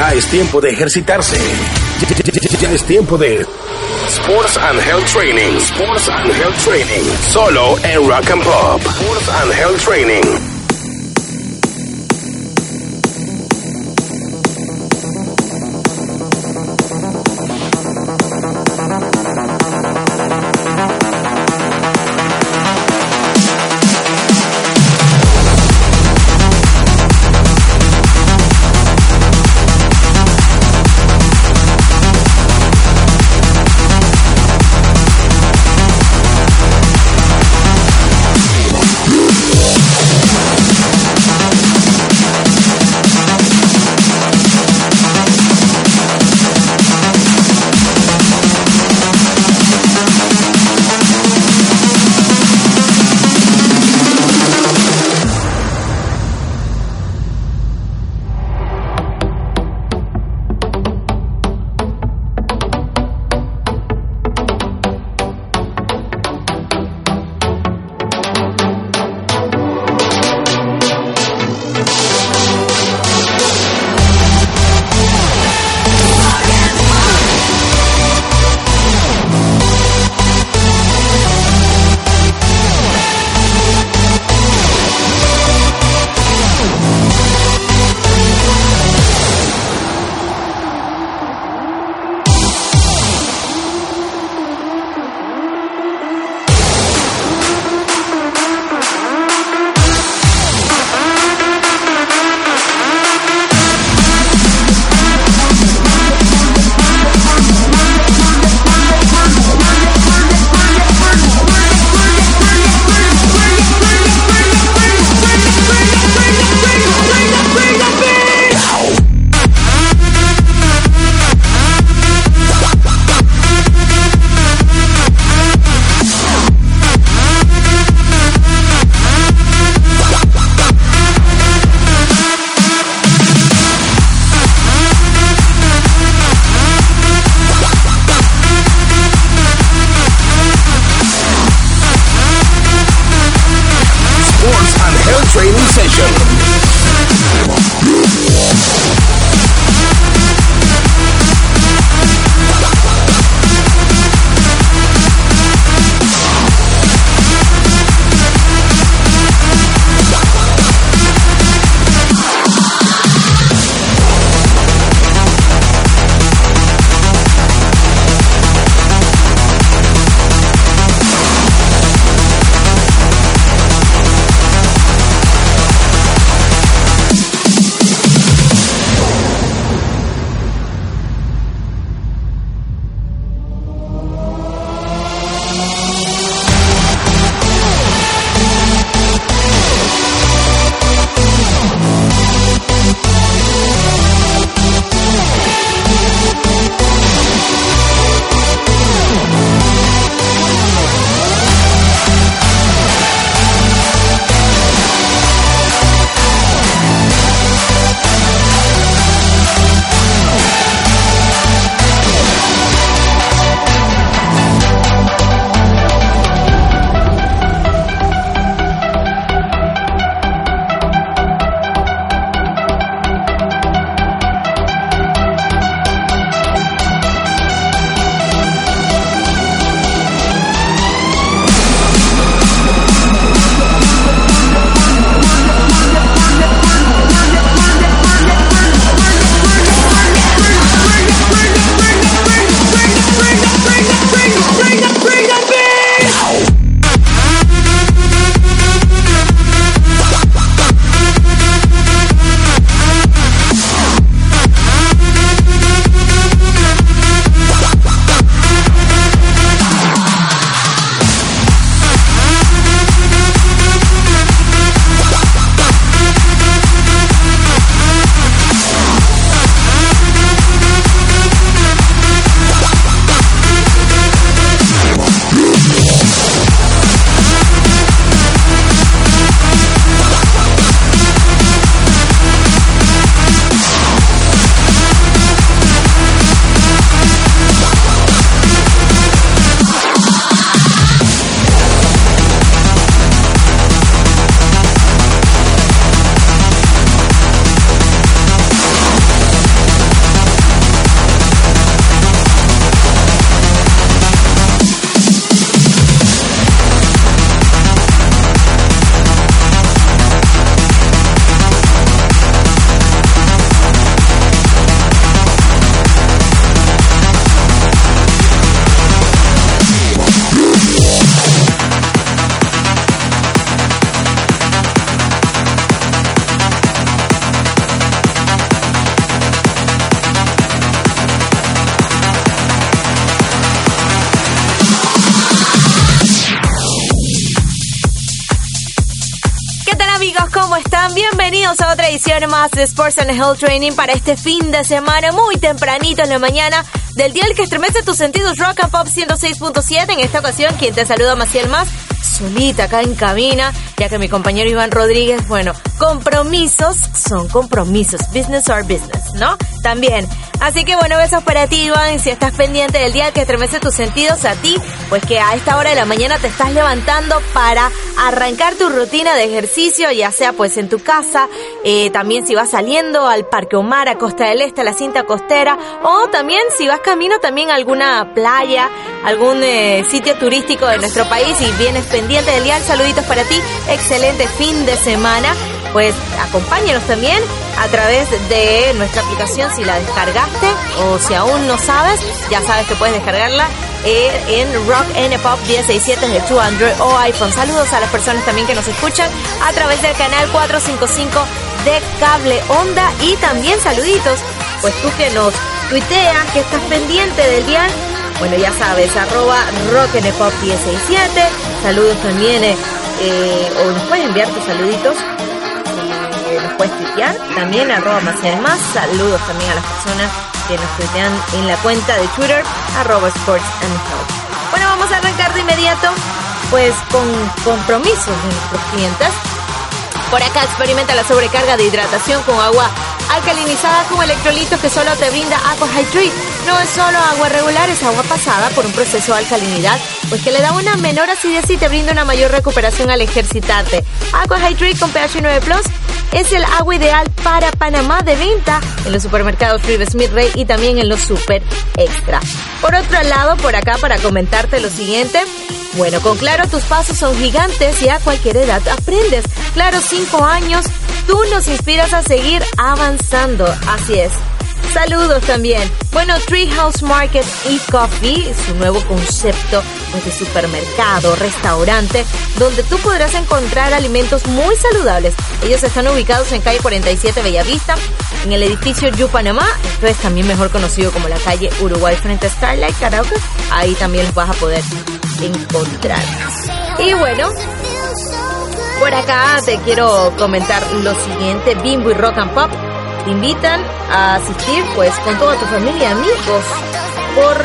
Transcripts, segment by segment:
Ya es tiempo de ejercitarse. Ya, es tiempo de Sports and Health Training. Sports and Health Training. Solo en Rock and Pop. Sports and Health Training. De Sports and Health Training para este fin de semana, muy tempranito en la mañana del día el que estremece tus sentidos Rock and Pop 106.7. En esta ocasión, quien te saluda, Maciel Más, solita acá en cabina, ya que mi compañero Iván Rodríguez, bueno, compromisos son compromisos, business or business, ¿no? También. Así que bueno, besos para ti, Iván, si estás pendiente del día que estremece tus sentidos a ti, pues que a esta hora de la mañana te estás levantando para arrancar tu rutina de ejercicio, ya sea pues en tu casa, eh, también si vas saliendo al Parque Omar, a Costa del Este, a la cinta costera, o también si vas camino también a alguna playa, algún eh, sitio turístico de nuestro país y vienes pendiente del día, saluditos para ti, excelente fin de semana pues acompáñenos también a través de nuestra aplicación si la descargaste o si aún no sabes, ya sabes que puedes descargarla eh, en Rock N Pop 1067 de tu Android o iPhone. Saludos a las personas también que nos escuchan a través del canal 455 de Cable Onda y también saluditos, pues tú que nos tuiteas, que estás pendiente del día bueno, ya sabes, arroba Rock N Pop 1067. Saludos también, eh, eh, o nos puedes enviar tus saluditos nos puedes tuitear. También arroba más más. Saludos también a las personas que nos tuitean en la cuenta de Twitter, arroba Sports and Health. Bueno, vamos a arrancar de inmediato pues con compromisos de nuestros clientes. Por acá experimenta la sobrecarga de hidratación con agua alcalinizada con electrolitos que solo te brinda Aqua Hydrate. No es solo agua regular, es agua pasada por un proceso de alcalinidad, pues que le da una menor acidez y te brinda una mayor recuperación al ejercitarte. Aqua Hydrate con pH 9 Plus es el agua ideal para Panamá de venta en los supermercados River Smith Ray y también en los Super Extra. Por otro lado, por acá para comentarte lo siguiente, bueno, con Claro tus pasos son gigantes y a cualquier edad aprendes. Claro, 5 años, tú nos inspiras a seguir avanzando. Así es. Saludos también. Bueno, Treehouse Market y Coffee, su nuevo concepto de supermercado, restaurante, donde tú podrás encontrar alimentos muy saludables. Ellos están ubicados en calle 47 Bellavista, en el edificio Yu Panamá, esto es también mejor conocido como la calle Uruguay frente a Starlight Karaoke. Ahí también los vas a poder encontrar. Y bueno, por acá te quiero comentar lo siguiente, Bimbo y Rock and Pop te invitan a asistir pues con toda tu familia amigos por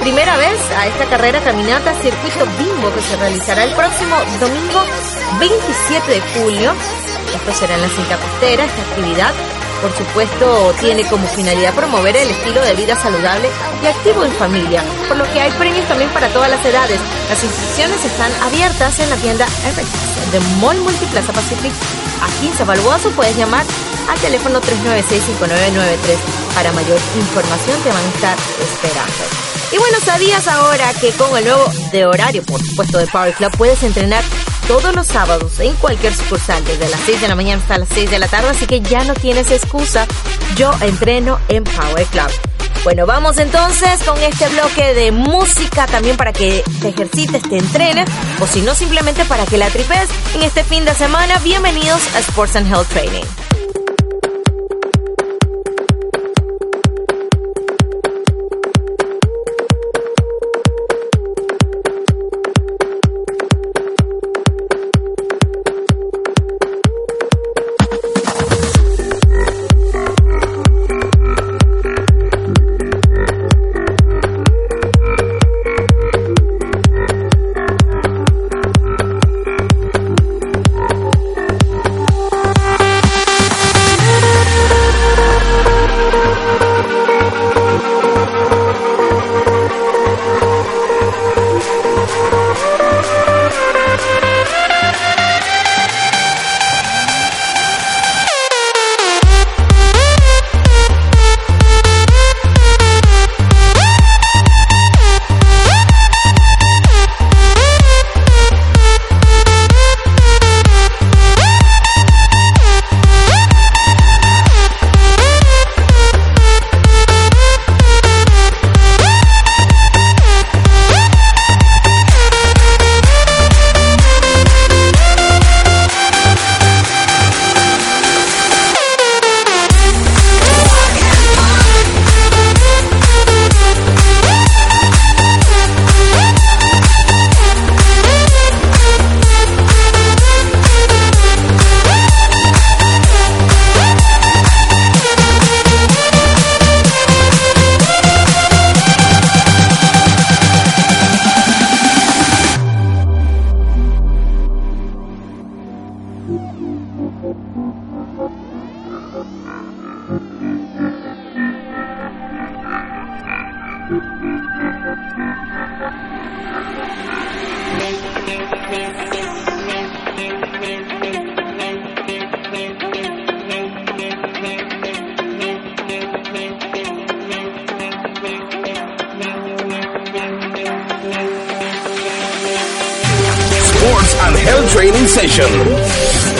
primera vez a esta carrera caminata Circuito Bimbo que se realizará el próximo domingo 27 de julio. Esto será en la cinta costera, esta actividad por supuesto, tiene como finalidad promover el estilo de vida saludable y activo en familia, por lo que hay premios también para todas las edades. Las inscripciones están abiertas en la tienda FX de Mall Multiplaza Pacific. Aquí en Zabalboazo puedes llamar al teléfono 396-5993. Para mayor información te van a estar esperando. Y bueno, ¿sabías ahora que con el nuevo de horario, por supuesto, de Power Club, puedes entrenar todos los sábados en cualquier sucursal desde las 6 de la mañana hasta las 6 de la tarde, así que ya no tienes excusa. Yo entreno en Power Club. Bueno, vamos entonces con este bloque de música también para que te ejercites, te entrenes o si no simplemente para que la tripes en este fin de semana. Bienvenidos a Sports and Health Training. Health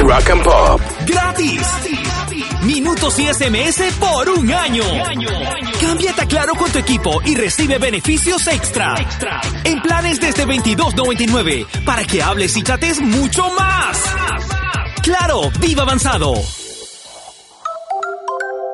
Rock and Pop. ¡Gratis! Minutos y SMS por un año. Cámbiate a Claro con tu equipo y recibe beneficios extra. En planes desde 22.99 para que hables y chates mucho más. Claro, viva avanzado.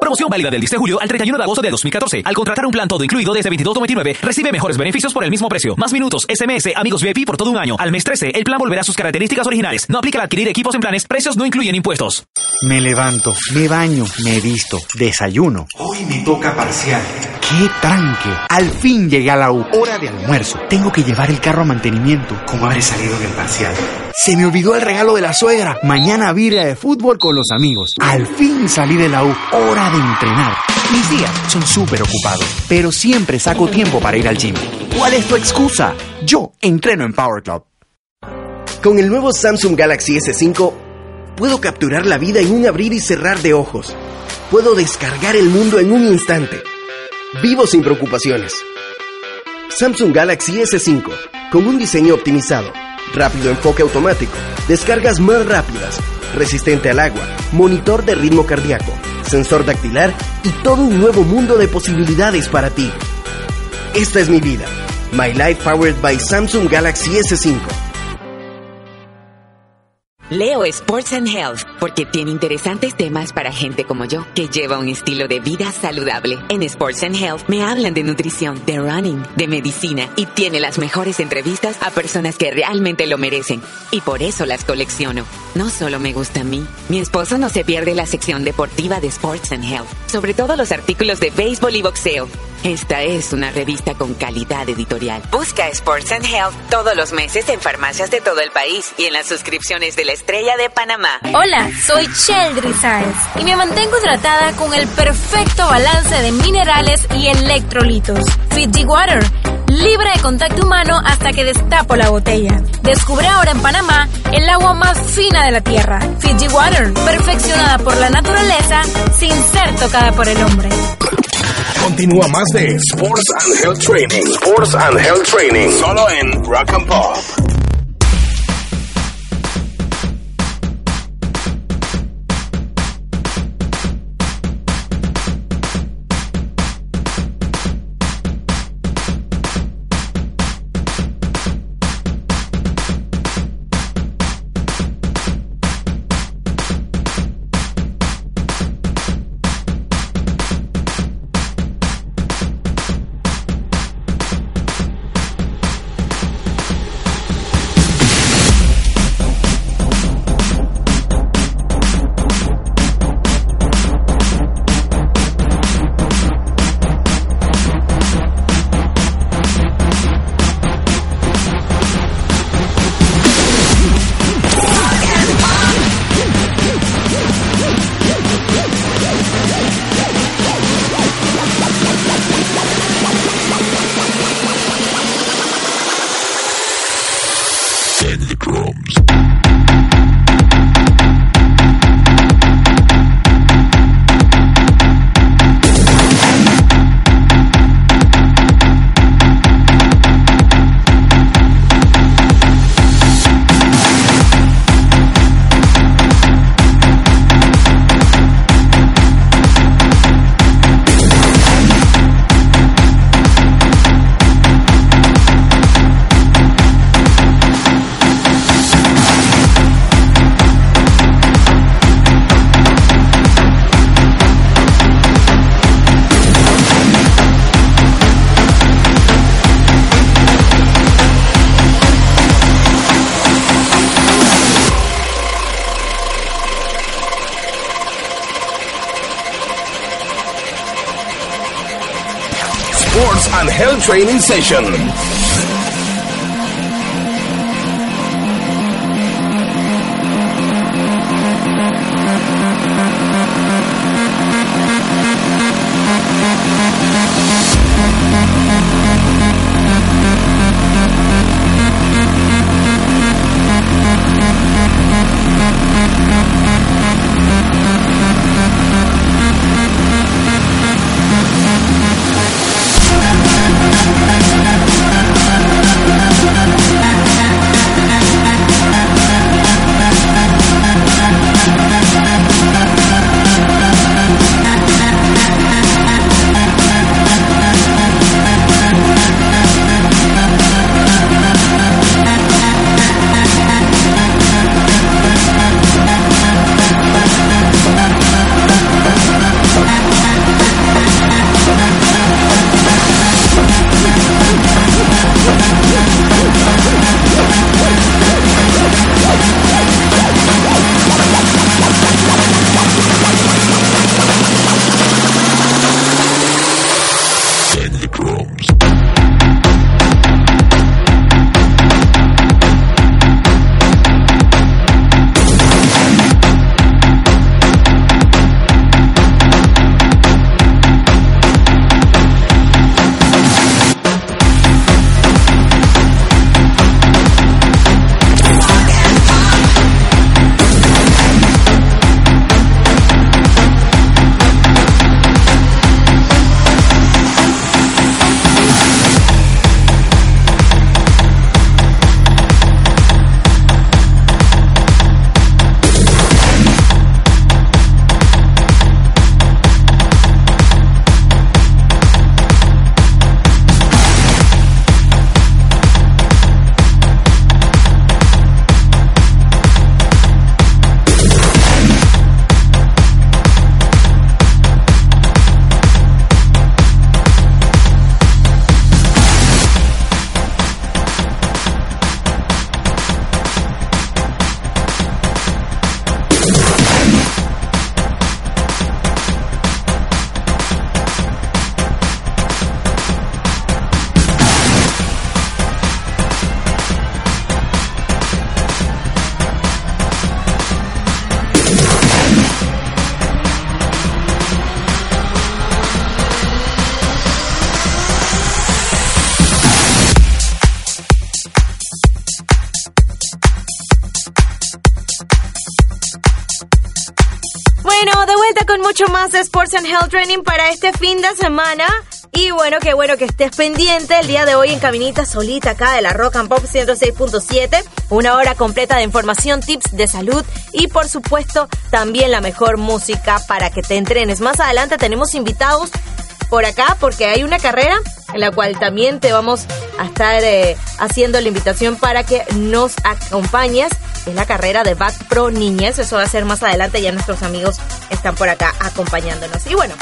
Promoción válida del 10 de julio al 31 de agosto de 2014. Al contratar un plan todo incluido desde 22.99, recibe mejores beneficios por el mismo precio. Más minutos, SMS, amigos VIP por todo un año. Al mes 13, el plan volverá a sus características originales. No aplica al adquirir equipos en planes, precios no incluyen impuestos. Me levanto, me baño, me visto, desayuno. Hoy me toca parcial. ¡Qué tranque! Al fin llegué a la U. Hora de almuerzo. Tengo que llevar el carro a mantenimiento. ¿Cómo habré salido del parcial? Se me olvidó el regalo de la suegra. Mañana birria de fútbol con los amigos. Al fin salí de la U. Hora de entrenar. Mis días son súper ocupados, pero siempre saco tiempo para ir al gym. ¿Cuál es tu excusa? Yo entreno en Power Club. Con el nuevo Samsung Galaxy S5 puedo capturar la vida en un abrir y cerrar de ojos. Puedo descargar el mundo en un instante. Vivo sin preocupaciones. Samsung Galaxy S5 con un diseño optimizado, rápido enfoque automático, descargas más rápidas, resistente al agua, monitor de ritmo cardíaco, sensor dactilar y todo un nuevo mundo de posibilidades para ti. Esta es mi vida. My Life Powered by Samsung Galaxy S5. Leo Sports and Health porque tiene interesantes temas para gente como yo que lleva un estilo de vida saludable. En Sports and Health me hablan de nutrición, de running, de medicina y tiene las mejores entrevistas a personas que realmente lo merecen. Y por eso las colecciono. No solo me gusta a mí, mi esposo no se pierde la sección deportiva de Sports and Health, sobre todo los artículos de béisbol y boxeo. Esta es una revista con calidad editorial. Busca Sports and Health todos los meses en farmacias de todo el país y en las suscripciones de la Estrella de Panamá. Hola, soy Sheldry Sáenz y me mantengo hidratada con el perfecto balance de minerales y electrolitos. Fiji Water, libre de contacto humano hasta que destapo la botella. Descubre ahora en Panamá el agua más fina de la tierra, Fiji Water, perfeccionada por la naturaleza sin ser tocada por el hombre. Continúa más de Sports and Health Training. Sports and Health Training. Solo en Rock and Pop. Training session. Con mucho más Sports and Health Training para este fin de semana. Y bueno, qué bueno que estés pendiente el día de hoy en Caminita Solita acá de la Rock and Pop 106.7. Una hora completa de información, tips de salud y por supuesto también la mejor música para que te entrenes. Más adelante tenemos invitados por acá porque hay una carrera en la cual también te vamos a estar eh, haciendo la invitación para que nos acompañes. Es la carrera de Back Pro Niñez. Eso va a ser más adelante. Ya nuestros amigos están por acá acompañándonos. Y bueno,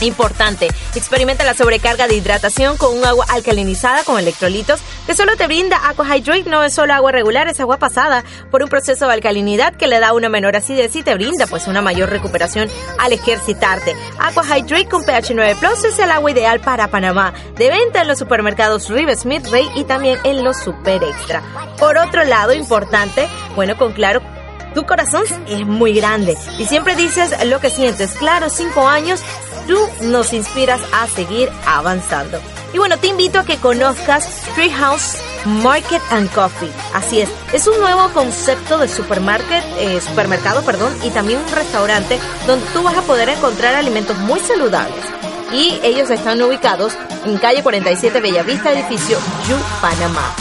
Importante, experimenta la sobrecarga de hidratación con un agua alcalinizada con electrolitos que solo te brinda Aqua Hydrate, no es solo agua regular, es agua pasada por un proceso de alcalinidad que le da una menor acidez y te brinda pues una mayor recuperación al ejercitarte. Aqua Hydrate con pH 9 Plus es el agua ideal para Panamá, de venta en los supermercados River Smith Rey y también en los Super Extra. Por otro lado, importante, bueno, con claro tu corazón es muy grande y siempre dices lo que sientes. Claro, cinco años tú nos inspiras a seguir avanzando. Y bueno, te invito a que conozcas Treehouse Market and Coffee. Así es, es un nuevo concepto de supermarket, eh, supermercado, perdón, y también un restaurante donde tú vas a poder encontrar alimentos muy saludables. Y ellos están ubicados en calle 47 Bellavista, edificio Yu, Panamá.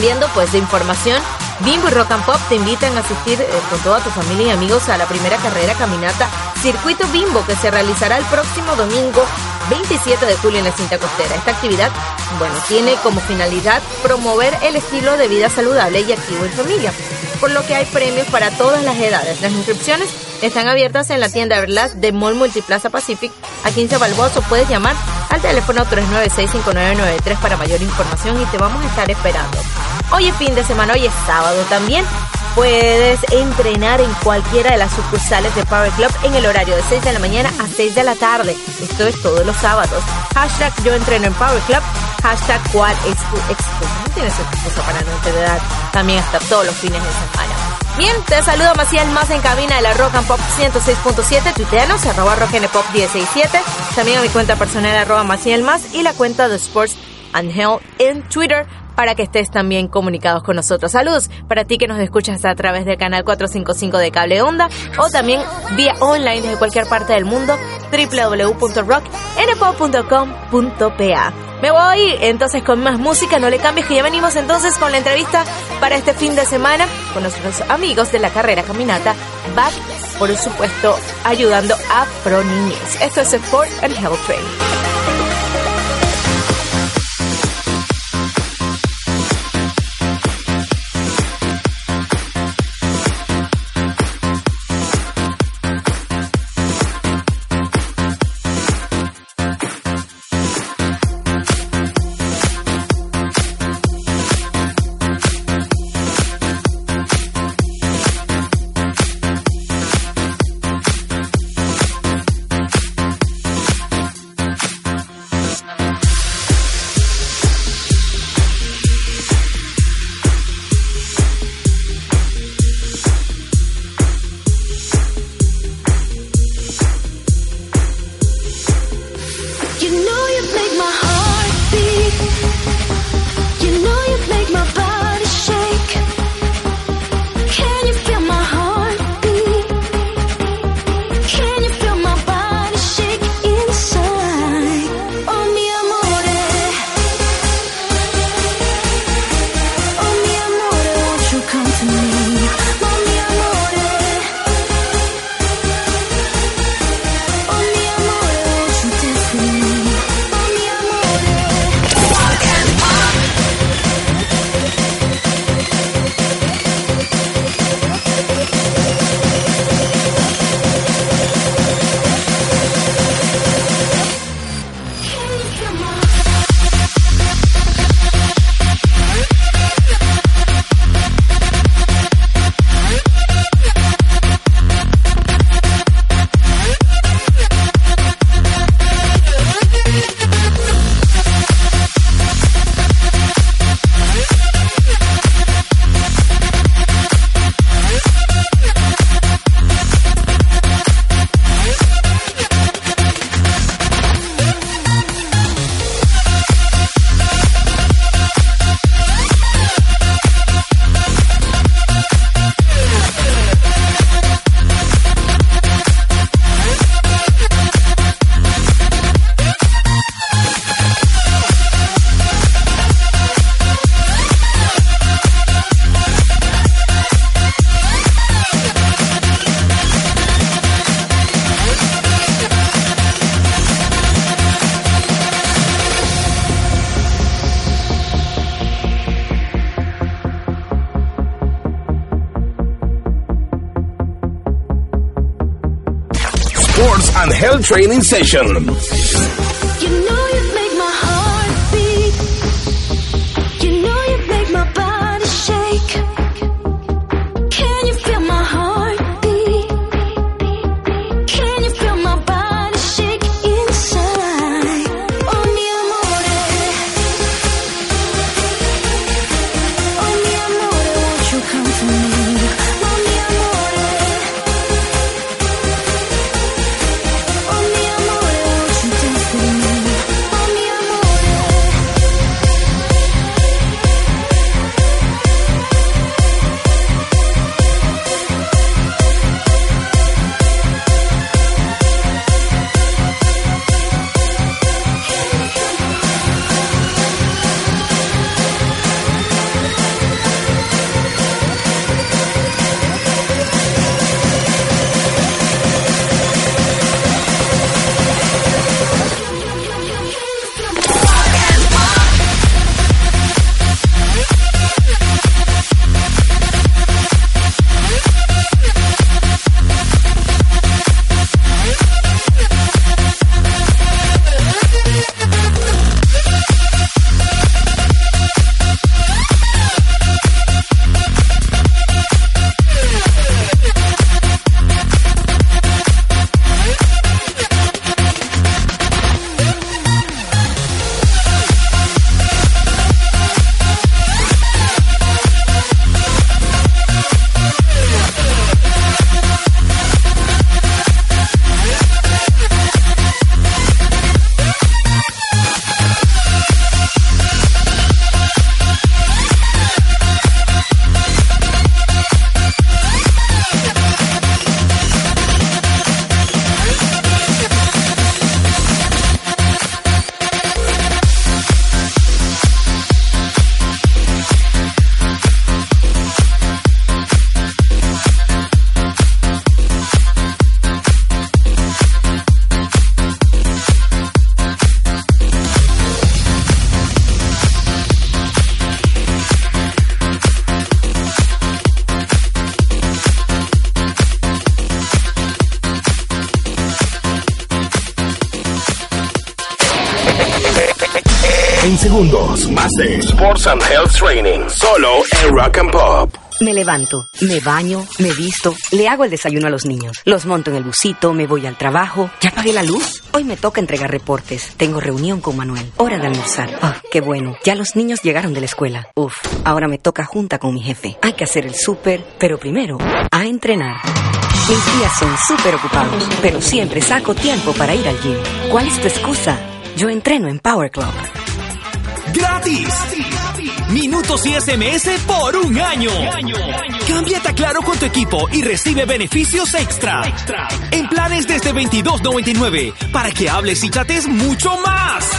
Viendo pues de información Bimbo y Rock and Pop te invitan a asistir eh, con toda tu familia y amigos a la primera carrera caminata Circuito Bimbo que se realizará el próximo domingo 27 de julio en la cinta costera. Esta actividad, bueno, tiene como finalidad promover el estilo de vida saludable y activo en familia, por lo que hay premios para todas las edades. Las inscripciones están abiertas en la tienda Everlast de Mall Multiplaza Pacific a 15 balboas o puedes llamar al teléfono 396-5993 para mayor información y te vamos a estar esperando. Hoy es fin de semana, hoy es sábado también. Puedes entrenar en cualquiera de las sucursales de Power Club en el horario de 6 de la mañana a 6 de la tarde. Esto es todos los sábados. Hashtag yo entreno en Power Club. Hashtag cuál es tu excusa. No tienes excusa para no entrenar también hasta todos los fines de semana. Bien, te saludo Maciel más en cabina de la Rock and Pop 106.7, tuiteanos, arroba Rock and Pop 167, también a mi cuenta personal arroba Maciel más y la cuenta de Sports and Health en Twitter para que estés también comunicados con nosotros. Saludos para ti que nos escuchas a través del canal 455 de Cable Onda o también vía online desde cualquier parte del mundo www.rocknpop.com.pa. Me voy entonces con más música, no le cambies que ya venimos entonces con la entrevista para este fin de semana con nuestros amigos de la carrera caminata Back, por supuesto, ayudando a Pro Niñez. Esto es Sport and Health Training. Training Session. Segundos. Más de Sports and Health Training. Solo en Rock and Pop. Me levanto, me baño, me visto, le hago el desayuno a los niños, los monto en el busito, me voy al trabajo. ¿Ya pagué la luz? Hoy me toca entregar reportes. Tengo reunión con Manuel. Hora de almorzar. Ah, qué bueno. Ya los niños llegaron de la escuela. Uf, ahora me toca junta con mi jefe. Hay que hacer el súper, pero primero, a entrenar. Mis días son súper ocupados, pero siempre saco tiempo para ir al gym. ¿Cuál es tu excusa? Yo entreno en Power Club. Minutos y SMS por un año. Cámbiate a Claro con tu equipo y recibe beneficios extra. En planes desde 22.99 para que hables y chates mucho más.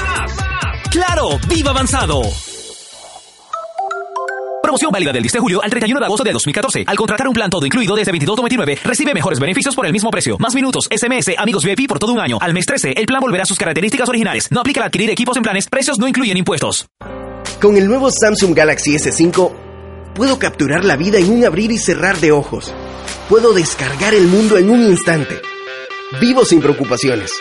Claro, viva avanzado. Promoción válida del 10 de julio al 31 de agosto de 2014. Al contratar un plan todo incluido desde 22.99, recibe mejores beneficios por el mismo precio. Más minutos, SMS, amigos VIP por todo un año. Al mes 13, el plan volverá a sus características originales. No aplica al adquirir equipos en planes. Precios no incluyen impuestos. Con el nuevo Samsung Galaxy S5, puedo capturar la vida en un abrir y cerrar de ojos. Puedo descargar el mundo en un instante. Vivo sin preocupaciones.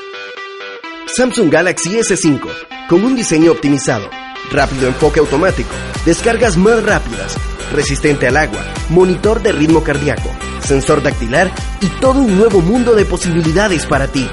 Samsung Galaxy S5, con un diseño optimizado rápido enfoque automático, descargas más rápidas, resistente al agua, monitor de ritmo cardíaco, sensor dactilar y todo un nuevo mundo de posibilidades para ti.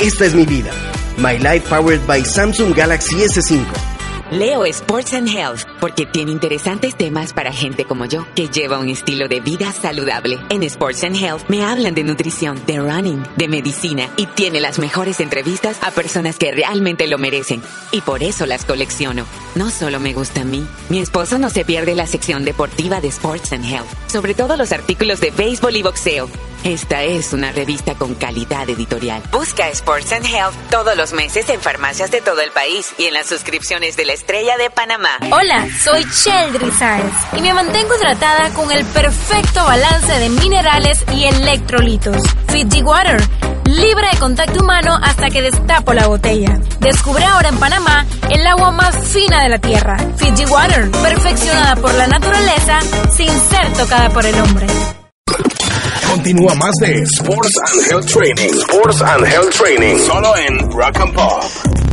Esta es mi vida. My Life Powered by Samsung Galaxy S5. Leo Sports and Health porque tiene interesantes temas para gente como yo que lleva un estilo de vida saludable. En Sports and Health me hablan de nutrición, de running, de medicina y tiene las mejores entrevistas a personas que realmente lo merecen. Y por eso las colecciono. No solo me gusta a mí, mi esposo no se pierde la sección deportiva de Sports and Health, sobre todo los artículos de béisbol y boxeo. Esta es una revista con calidad editorial. Busca Sports and Health todos los meses en farmacias de todo el país y en las suscripciones de la Estrella de Panamá. Hola, soy Sheldry Sáez y me mantengo hidratada con el perfecto balance de minerales y electrolitos. Fiji Water, libre de contacto humano hasta que destapo la botella. Descubre ahora en Panamá el agua más fina de la tierra. Fiji Water, perfeccionada por la naturaleza sin ser tocada por el hombre. Continúa más de Sports and Health Training. Sports and Health Training. Solo en Rock and Pop.